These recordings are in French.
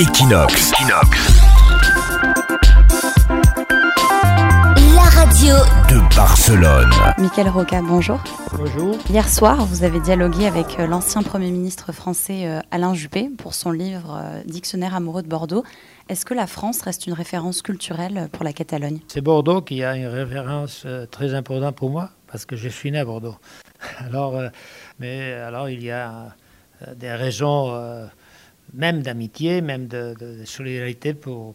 Equinox. La radio de Barcelone. Michael Roca, bonjour. Bonjour. Hier soir, vous avez dialogué avec euh, l'ancien Premier ministre français euh, Alain Juppé pour son livre euh, Dictionnaire amoureux de Bordeaux. Est-ce que la France reste une référence culturelle pour la Catalogne? C'est Bordeaux qui a une référence très importante pour moi parce que je suis né à Bordeaux. Alors, mais alors il y a des raisons même d'amitié, même de, solidarité pour,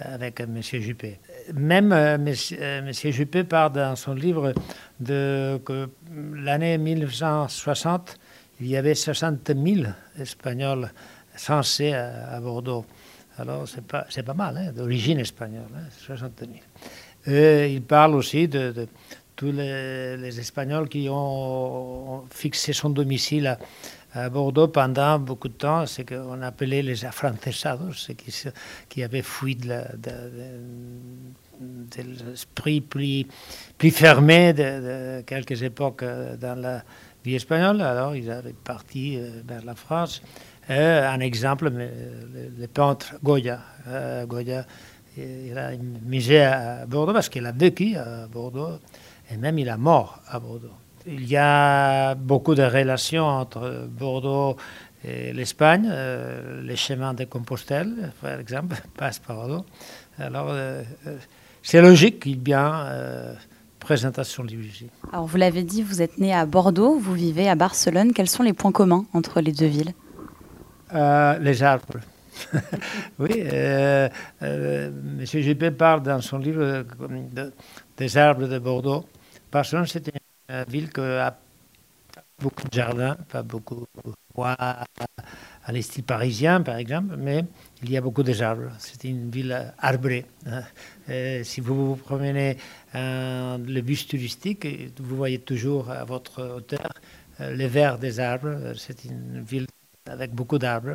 avec M. Juppé. Même euh, M. Juppé parle dans son livre de que l'année 1960, il y avait 60 000 Espagnols censés à, Bordeaux. Alors, c'est pas, mal, hein, d'origine espagnole, 60 hein, 000. il parle aussi de, tous les, Espagnols qui ont fixé son domicile à, à Bordeaux pendant beaucoup de temps, ce qu'on appelait les afrancesados, ceux qui, qui avaient fui de, l'esprit plus, fermé de, quelques époques euh, dans la vie espagnole. Alors ils avaient parti euh, vers la France. Euh, un exemple, le, peintre Goya. Goya, il a misé à Bordeaux parce qu'il a vécu à Bordeaux et même il a mort à Bordeaux. Il y a beaucoup de relations entre Bordeaux et l'Espagne. Euh, les chemins de Compostelle, par exemple, passent par Bordeaux. Alors, euh, euh, c'est logique qu'il y ait bien présentation du musée. Alors, vous l'avez dit, vous êtes né à Bordeaux, vous vivez à Barcelone. Quels sont les points communs entre les deux villes? Les arbres. oui, euh, M. Juppé parle dans son livre des arbres de Bordeaux. Barcelone, c'était une ville qui a beaucoup de jardins, pas beaucoup de bois à l'estime parisien, par exemple, mais il y a beaucoup de arbres. C'est une ville arbrée. Hein. si vous vous promenez dans le bus touristique, vous voyez toujours à votre hauteur euh, les verts des arbres. C'est une ville avec beaucoup d'arbres.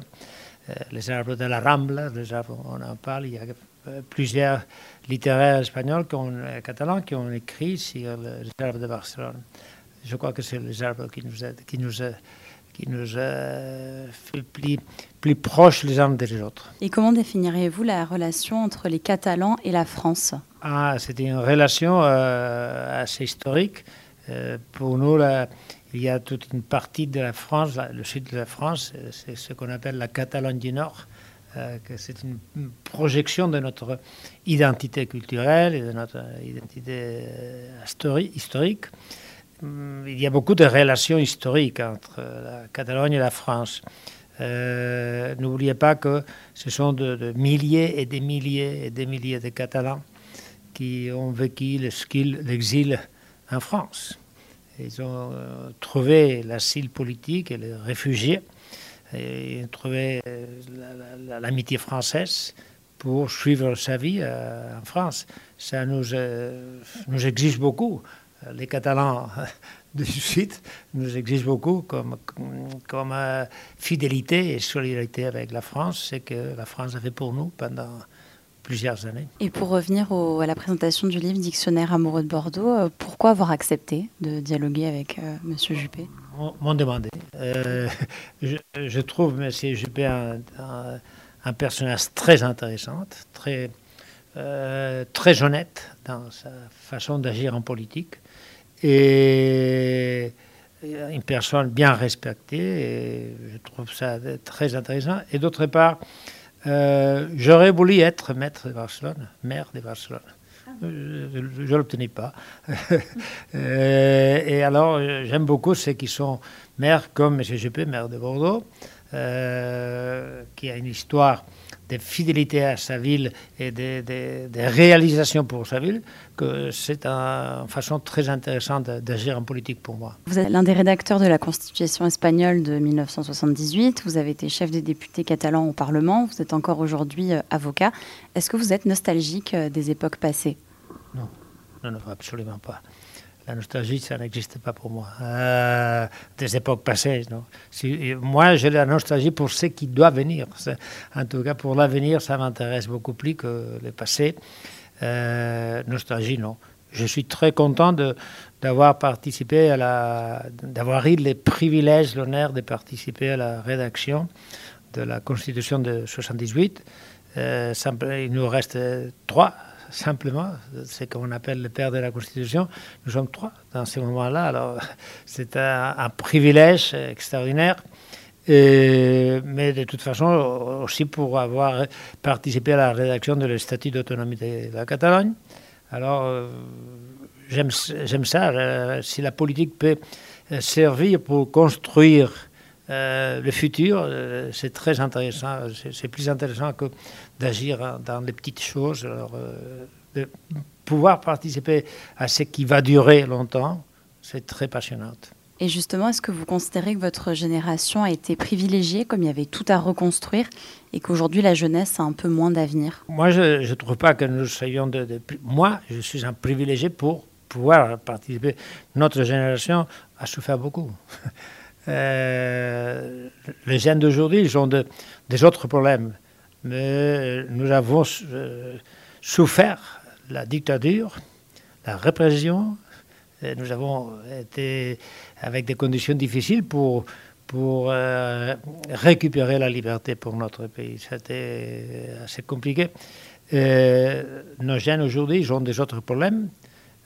Euh, les arbres de la Rambla, les on en parle, il y a euh, plusieurs littéraires espagnols, qui catalans, qui ont écrit sur les arbres de Barcelone. Je crois que c'est les arbres qui nous, a, qui nous, qui nous fait plus, plus proches les uns des autres. Et comment définiriez-vous la relation entre les Catalans et la France? Ah, C'est une relation euh, assez historique. pour nous, la, il y a toute une partie de la France, le sud de la France, c'est ce qu'on appelle la Catalogne du Nord, euh, que c'est une projection de notre identité culturelle et de notre identité euh, historique. Hum, il y a beaucoup de relations historiques entre la Catalogne et la France. Euh, n'oubliez pas que ce sont de, milliers et des milliers et des milliers de Catalans qui ont vécu l'exil en France. Ils ont euh, trouvé l'asile politique et les réfugiés. Et trouvé euh, l'amitié française pour suivre sa vie euh, en France. Ça nous, nous exige beaucoup. Les Catalans du Sud nous exigent beaucoup comme, comme fidélité et solidarité avec la France. C'est que la France a fait pour nous pendant plusieurs années. Et pour revenir à la présentation du livre Dictionnaire amoureux de Bordeaux, euh, pourquoi avoir accepté de dialoguer avec euh, M. Juppé? M'ont demandé. Euh, je, trouve M. Juppé un, personnage très intéressant, très, très honnête dans sa façon d'agir en politique et une personne bien respectée. Je trouve ça très intéressant. Et d'autre part, euh, j'aurais voulu être maître de Barcelone, maire de Barcelone. Euh, je ne l'obtenais pas. Euh, et alors, j'aime beaucoup ceux qui sont maires comme M. Juppé, maire de Bordeaux, qui a une histoire de fidélité à sa ville et de, réalisations pour sa ville, que c'est une façon très intéressante d'agir en politique pour moi. Vous êtes l'un des rédacteurs de la Constitution espagnole de 1978, vous avez été chef des députés catalans au Parlement, vous êtes encore aujourd'hui euh, avocat. Est-ce que vous êtes nostalgique euh, des époques passées? Non, non, non, absolument pas la nostalgie, ça n'existe pas pour moi. Euh, des époques passées, non. moi, j'ai la nostalgie pour ce qui doit venir. En tout cas, pour l'avenir, ça m'intéresse beaucoup plus que le passé. Euh, nostalgie, non. Je suis très content d'avoir participé à la, d'avoir eu les privilèges, l'honneur de participer à la rédaction de la Constitution de 78. Euh, il nous reste trois, simplement. C'est comme on appelle le père de la Constitution. Nous sommes trois dans ce moment-là. Alors, c'est un, privilège extraordinaire. mais de toute façon, aussi pour avoir participé à la rédaction de le statut d'autonomie de la Catalogne. Alors, euh, j'aime ça. Euh, si la politique peut servir pour construire euh, le futur, euh, c'est très intéressant. C'est plus intéressant que d'agir dans les petites choses. Alors, euh, de pouvoir participer à ce qui va durer longtemps, c'est très passionnant. Et justement, est-ce que vous considérez que votre génération a été privilégiée, comme il y avait tout à reconstruire, et qu'aujourd'hui la jeunesse a un peu moins d'avenir? Moi, je ne trouve pas que nous soyons de, de, Moi, je suis un privilégié pour pouvoir participer. Notre génération a souffert beaucoup. Euh, les jeunes d'aujourd'hui, ils ont des autres problèmes. Mais nous avons euh, souffert la dictature, la répression. nous avons été avec des conditions difficiles pour, euh, récupérer la liberté pour notre pays. C'était assez compliqué. nos jeunes aujourd'hui, ils ont des autres problèmes.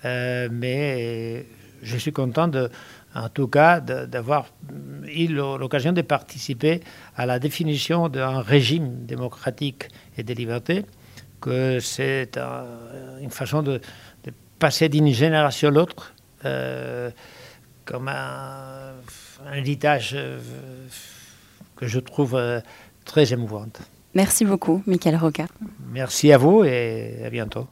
mais je suis content de, en tout cas d'avoir eu l'occasion de participer à la définition d'un régime démocratique et de liberté, que c'est une façon de, passer d'une génération à l'autre euh, comme un, héritage euh, que je trouve euh, très émouvant. Merci beaucoup, Michael Roca. Merci à vous et à bientôt.